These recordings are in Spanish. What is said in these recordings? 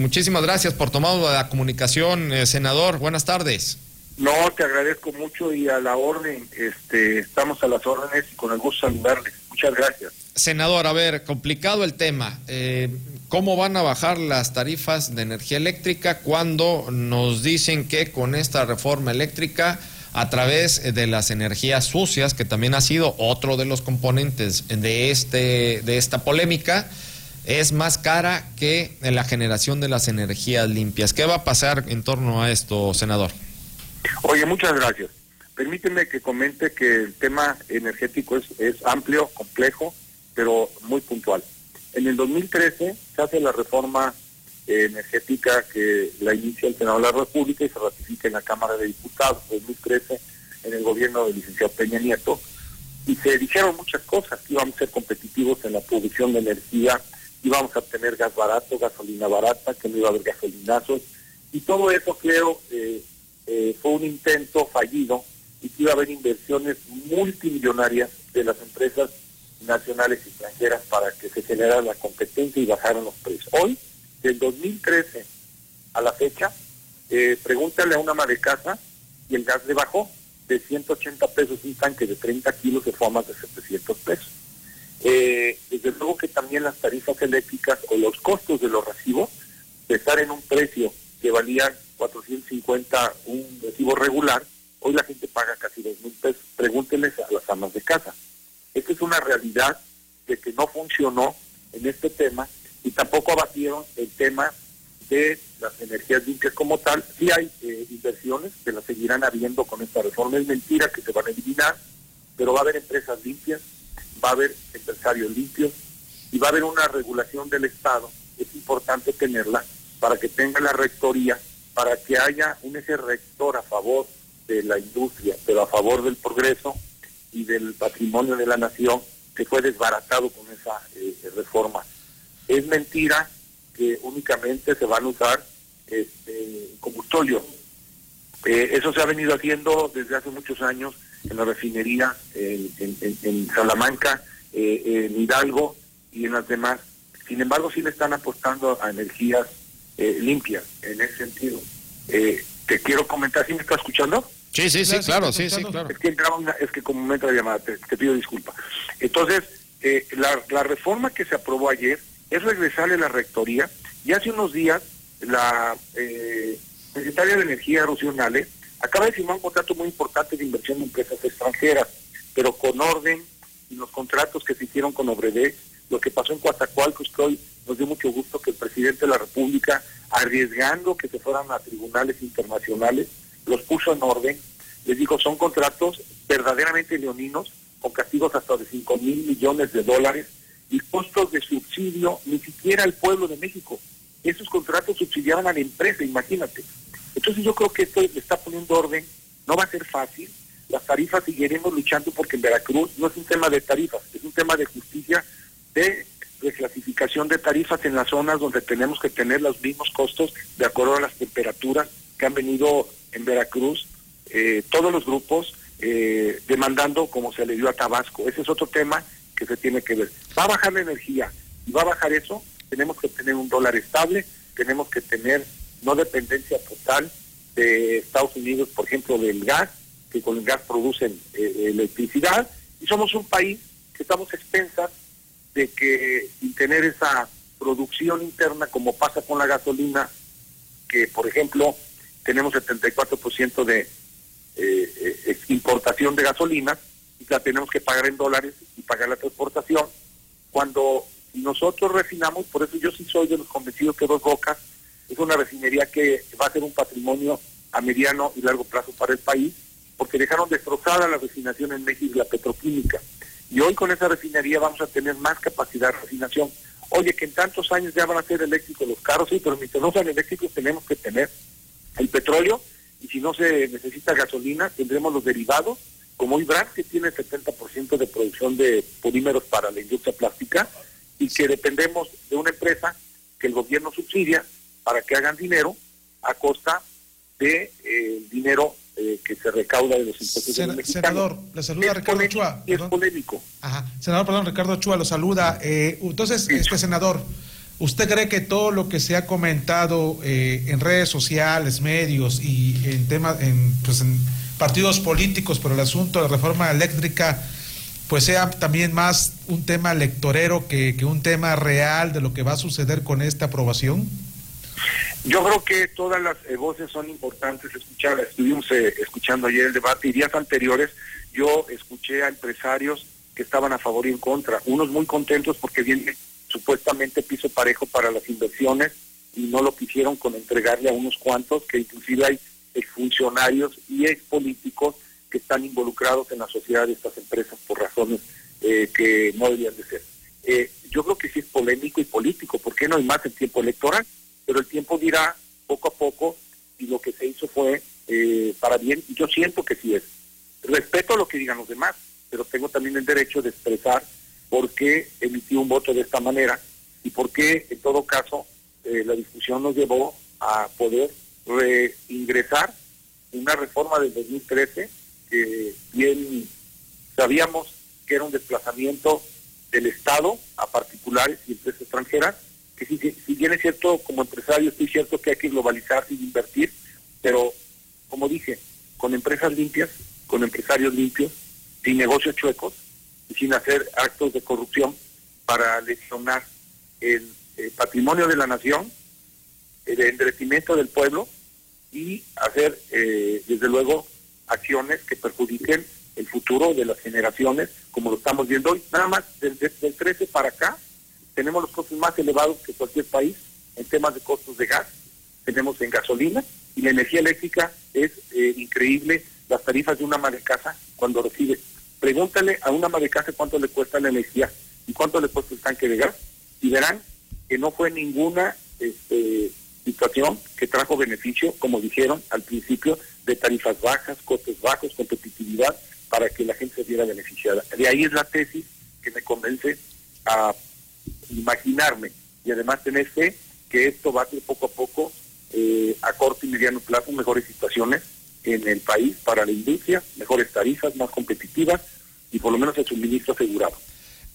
muchísimas gracias por tomar la comunicación, eh, senador. Buenas tardes. No, te agradezco mucho y a la orden, este, estamos a las órdenes y con el gusto saludarles. Muchas gracias. Senador, a ver, complicado el tema. Eh, ¿Cómo van a bajar las tarifas de energía eléctrica cuando nos dicen que con esta reforma eléctrica, a través de las energías sucias, que también ha sido otro de los componentes de, este, de esta polémica, es más cara que la generación de las energías limpias? ¿Qué va a pasar en torno a esto, senador? Oye, muchas gracias. Permíteme que comente que el tema energético es, es amplio, complejo, pero muy puntual. En el 2013 se hace la reforma eh, energética que la inicia el Senado de la República y se ratifica en la Cámara de Diputados en 2013 en el gobierno del licenciado Peña Nieto. Y se dijeron muchas cosas, que íbamos a ser competitivos en la producción de energía, íbamos a tener gas barato, gasolina barata, que no iba a haber gasolinazos. Y todo eso creo eh, eh, fue un intento fallido y que iba a haber inversiones multimillonarias de las empresas nacionales y extranjeras para que se generara la competencia y bajaran los precios. Hoy, del 2013 a la fecha, eh, pregúntale a una ama de casa y el gas le bajó de 180 pesos un tanque de 30 kilos se fue a más de 700 pesos. Eh, desde luego que también las tarifas eléctricas o los costos de los recibos, de estar en un precio que valían 450 un recibo regular, hoy la gente paga casi 2 mil pesos. Pregúntenles a las amas de casa. Esta es una realidad de que no funcionó en este tema y tampoco abatieron el tema de las energías limpias como tal. Sí hay eh, inversiones que las seguirán habiendo con esta reforma. Es mentira que se van a eliminar, pero va a haber empresas limpias, va a haber empresarios limpios y va a haber una regulación del Estado. Es importante tenerla para que tenga la rectoría, para que haya un eje rector a favor de la industria, pero a favor del progreso y del patrimonio de la nación que fue desbaratado con esa eh, reforma. Es mentira que únicamente se van a usar este. Eh, eso se ha venido haciendo desde hace muchos años en la refinería en, Salamanca, eh, en Hidalgo y en las demás. Sin embargo, sí le están apostando a energías limpias en ese sentido. te quiero comentar, ¿sí me está escuchando? Sí, sí, sí, claro, sí, sí, claro. Es que entraba una, es que como me entra la llamada, te, pido disculpa. Entonces, eh, la, la, reforma que se aprobó ayer es regresarle a la rectoría y hace unos días la eh, secretaria de Energía, Rocío Nale, acaba de firmar un contrato muy importante de inversión de empresas extranjeras, pero con orden y los contratos que se hicieron con Obrede, lo que pasó en Coatzacoalcos, que hoy nos dio mucho gusto que el presidente de la República, arriesgando que se fueran a tribunales internacionales, los puso en orden. Les digo, son contratos verdaderamente leoninos, con castigos hasta de 5 mil millones de dólares y costos de subsidio ni siquiera al pueblo de México. Esos contratos subsidiaban a la empresa, imagínate. Entonces yo creo que esto le está poniendo orden, no va a ser fácil, las tarifas seguiremos luchando porque en Veracruz no es un tema de tarifas, es un tema de justicia, de reclasificación de tarifas en las zonas donde tenemos que tener los mismos costos de acuerdo a las temperaturas que han venido en Veracruz, eh, todos los grupos eh, demandando como se le dio a Tabasco. Ese es otro tema que se tiene que ver. Va a bajar la energía y va a bajar eso, tenemos que tener un dólar estable, tenemos que tener no dependencia total de Estados Unidos, por ejemplo, del gas, que con el gas producen eh, electricidad, y somos un país que estamos expensas de que sin tener esa producción interna como pasa con la gasolina, que por ejemplo tenemos 74% de eh, eh importación de gasolina y la tenemos que pagar en dólares y pagar la transportación. Cuando nosotros refinamos, por eso yo sí soy de los convencidos que Dos Bocas es una refinería que va a ser un patrimonio a mediano y largo plazo para el país, porque dejaron destrozada la refinación en México y la petroquímica. Y hoy con esa refinería vamos a tener más capacidad de refinación. Oye, que en tantos años ya van a ser eléctricos los carros, sí, pero mientras no sean eléctricos tenemos que tener el petróleo y si no se necesita gasolina tendremos los derivados como Ibran que tiene 70% de producción de polímeros para la industria plástica y que dependemos de una empresa que el gobierno subsidia para que hagan dinero a costa de eh, dinero eh, que se recauda de los impuestos de Senador, le saluda Ricardo Chua. Es polémico. Ajá. Senador, perdón, Ricardo Chua lo saluda. Eh, entonces, este senador, ¿Usted cree que todo lo que se ha comentado eh, en redes sociales, medios y en temas, en, pues en partidos políticos por el asunto de reforma eléctrica, pues sea también más un tema electorero que, que un tema real de lo que va a suceder con esta aprobación? Yo creo que todas las eh, voces son importantes escuchar. Estuvimos eh, escuchando ayer el debate y días anteriores yo escuché a empresarios que estaban a favor y en contra. Unos muy contentos porque viene supuestamente piso parejo para las inversiones y no lo quisieron con entregarle a unos cuantos, que inclusive hay funcionarios y ex políticos que están involucrados en la sociedad de estas empresas por razones eh, que no deberían de ser. yo creo que sí es polémico y político, ¿por qué no hay más en tiempo electoral? Pero el tiempo dirá poco a poco si lo que se hizo fue eh, para bien, y yo siento que sí es. Respeto lo que digan los demás, pero tengo también el derecho de expresar por qué emití un voto de esta manera y por qué, en todo caso, eh, la discusión nos llevó a poder reingresar una reforma del 2013 que bien sabíamos que era un desplazamiento del Estado a particulares y empresas extranjeras que si, si bien es cierto, como empresario estoy cierto que hay que globalizarse y invertir, pero como dije, con empresas limpias, con empresarios limpios, sin negocios chuecos y sin hacer actos de corrupción para lesionar el, patrimonio de la nación, el enderecimiento del pueblo y hacer, eh, desde luego, acciones que perjudiquen el futuro de las generaciones, como lo estamos viendo hoy. Nada más, desde del 13 para acá, tenemos los costos más elevados que cualquier país en temas de costos de gas, tenemos en gasolina y la energía eléctrica es eh, increíble las tarifas de una ama casa cuando recibe. Pregúntale a una ama casa cuánto le cuesta la energía y cuánto le cuesta el tanque de gas y verán que no fue ninguna este, situación que trajo beneficio, como dijeron al principio, de tarifas bajas, costes bajos, competitividad, para que la gente se viera beneficiada. De ahí es la tesis que me convence a imaginarme y además tener fe que esto va a ser poco a poco eh, a corto y mediano plazo mejores situaciones en el país para la industria, mejores tarifas, más competitivas y por lo menos el suministro asegurado.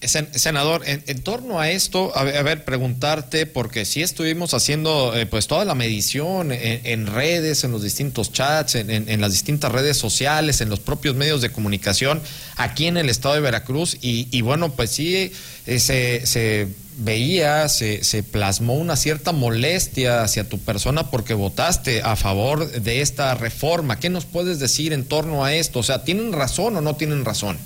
Senador, en, torno a esto, a ver, preguntarte, porque si estuvimos haciendo eh, pues toda la medición en, redes, en los distintos chats, en, las distintas redes sociales, en los propios medios de comunicación aquí en el estado de Veracruz, y, bueno, pues sí, eh, se, se, veía, se, se plasmó una cierta molestia hacia tu persona porque votaste a favor de esta reforma. ¿Qué nos puedes decir en torno a esto? O sea, ¿tienen razón o no tienen razón?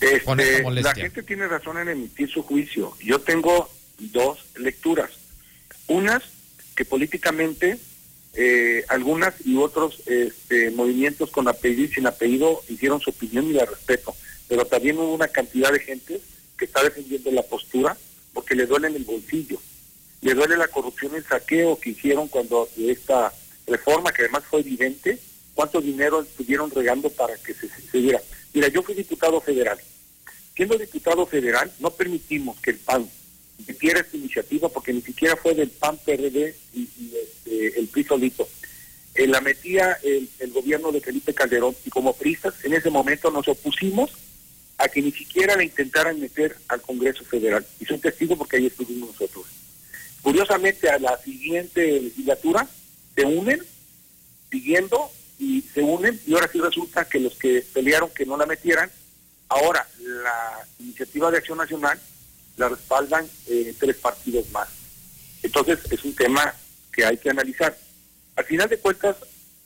Este, la gente tiene razón en emitir su juicio. Yo tengo dos lecturas. Unas que políticamente eh, algunas y otros este, movimientos con apellido y sin apellido hicieron su opinión y la respeto. Pero también hubo una cantidad de gente que está defendiendo la postura porque le duele en el bolsillo. Le duele la corrupción y el saqueo que hicieron cuando esta reforma, que además fue evidente, cuánto dinero estuvieron regando para que se, se diera. Mira, yo fui diputado federal Siendo diputado federal, no permitimos que el PAN metiera esta iniciativa porque ni siquiera fue del PAN PRD y, este, el PRI solito. Eh, la metía el, gobierno de Felipe Calderón y como prisas en ese momento nos opusimos a que ni siquiera la intentaran meter al Congreso Federal. Y soy testigo porque ahí estuvimos nosotros. Curiosamente, a la siguiente legislatura se unen, siguiendo, y se unen, y ahora sí resulta que los que pelearon que no la metieran Ahora, la iniciativa de acción nacional la respaldan eh, tres partidos más. Entonces, es un tema que hay que analizar. Al final de cuentas,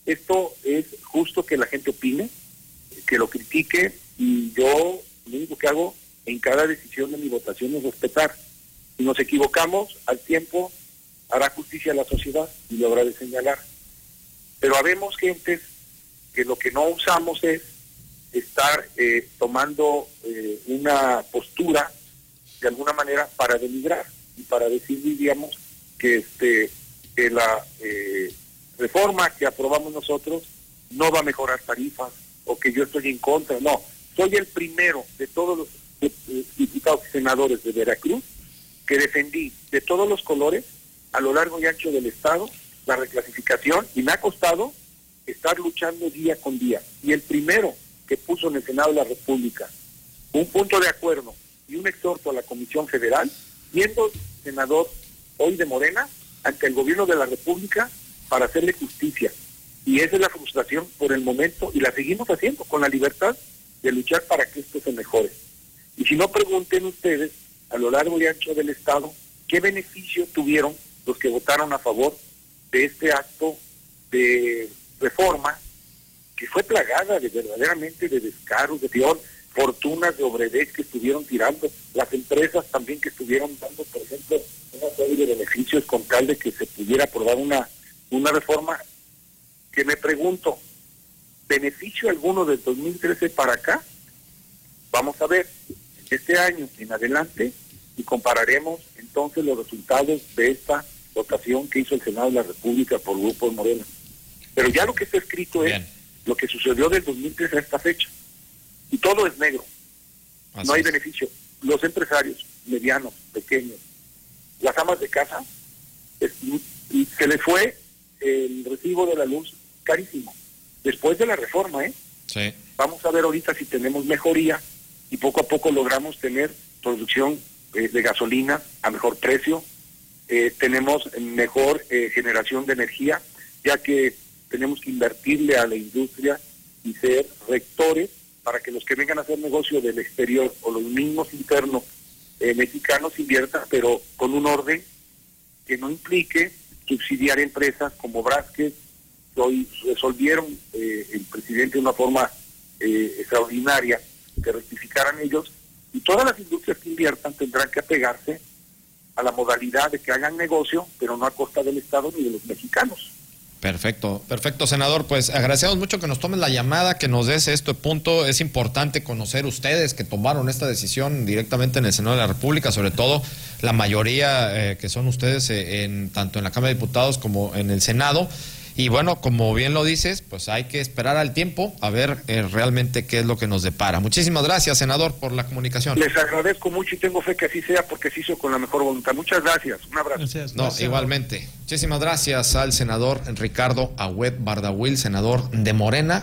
esto es justo que la gente opine, que lo critique, y yo lo único que hago en cada decisión de mi votación es respetar. Si nos equivocamos, al tiempo hará justicia a la sociedad y lo habrá de señalar. Pero habemos gentes que lo que no usamos es estar eh, tomando eh, una postura de alguna manera para denigrar y para decir, diríamos, que, este, que la eh, reforma que aprobamos nosotros no va a mejorar tarifas o que yo estoy en contra. No, soy el primero de todos los diputados y senadores de Veracruz que defendí de todos los colores a lo largo y ancho del Estado la reclasificación y me ha costado estar luchando día con día. Y el primero que puso en el Senado de la República un punto de acuerdo y un exhorto a la Comisión Federal, siendo senador hoy de Morena ante el gobierno de la República para hacerle justicia. Y esa es la frustración por el momento y la seguimos haciendo con la libertad de luchar para que esto se mejore. Y si no pregunten ustedes a lo largo y ancho del Estado qué beneficio tuvieron los que votaron a favor de este acto de reforma que fue plagada de verdaderamente de descaros, de peor, fortunas de obredez que estuvieron tirando, las empresas también que estuvieron dando, por ejemplo, una serie de beneficios con tal de que se pudiera aprobar una, una reforma que me pregunto, ¿beneficio alguno del 2013 para acá? Vamos a ver, este año en adelante y compararemos entonces los resultados de esta votación que hizo el Senado de la República por Grupo de Morena. Pero ya lo que está escrito es lo que sucedió del 2013 a esta fecha. Y todo es negro. no hay beneficio. Los empresarios, medianos, pequeños, las amas de casa, se les fue el recibo de la luz carísimo. Después de la reforma, ¿eh? Sí. Vamos a ver ahorita si tenemos mejoría y poco a poco logramos tener producción eh, de gasolina a mejor precio, eh, tenemos mejor eh, generación de energía, ya que tenemos que invertirle a la industria y ser rectores para que los que vengan a hacer negocio del exterior o los mismos internos mexicanos inviertan, pero con un orden que no implique subsidiar empresas como Brasque, que hoy resolvieron el presidente de una forma extraordinaria que rectificaran ellos, y todas las industrias que inviertan tendrán que apegarse a la modalidad de que hagan negocio, pero no a costa del Estado ni de los mexicanos. Perfecto, perfecto, senador. Pues agradecemos mucho que nos tomen la llamada, que nos des este punto. Es importante conocer ustedes que tomaron esta decisión directamente en el Senado de la República, sobre todo la mayoría eh, que son ustedes eh, en tanto en la Cámara de Diputados como en el Senado. Y bueno, como bien lo dices, pues hay que esperar al tiempo a ver eh, realmente qué es lo que nos depara. Muchísimas gracias, senador, por la comunicación. Les agradezco mucho y tengo fe que así sea porque se hizo con la mejor voluntad. Muchas gracias. Un abrazo. no, igualmente. Muchísimas gracias al senador Ricardo Agüed Bardahuil, senador de Morena.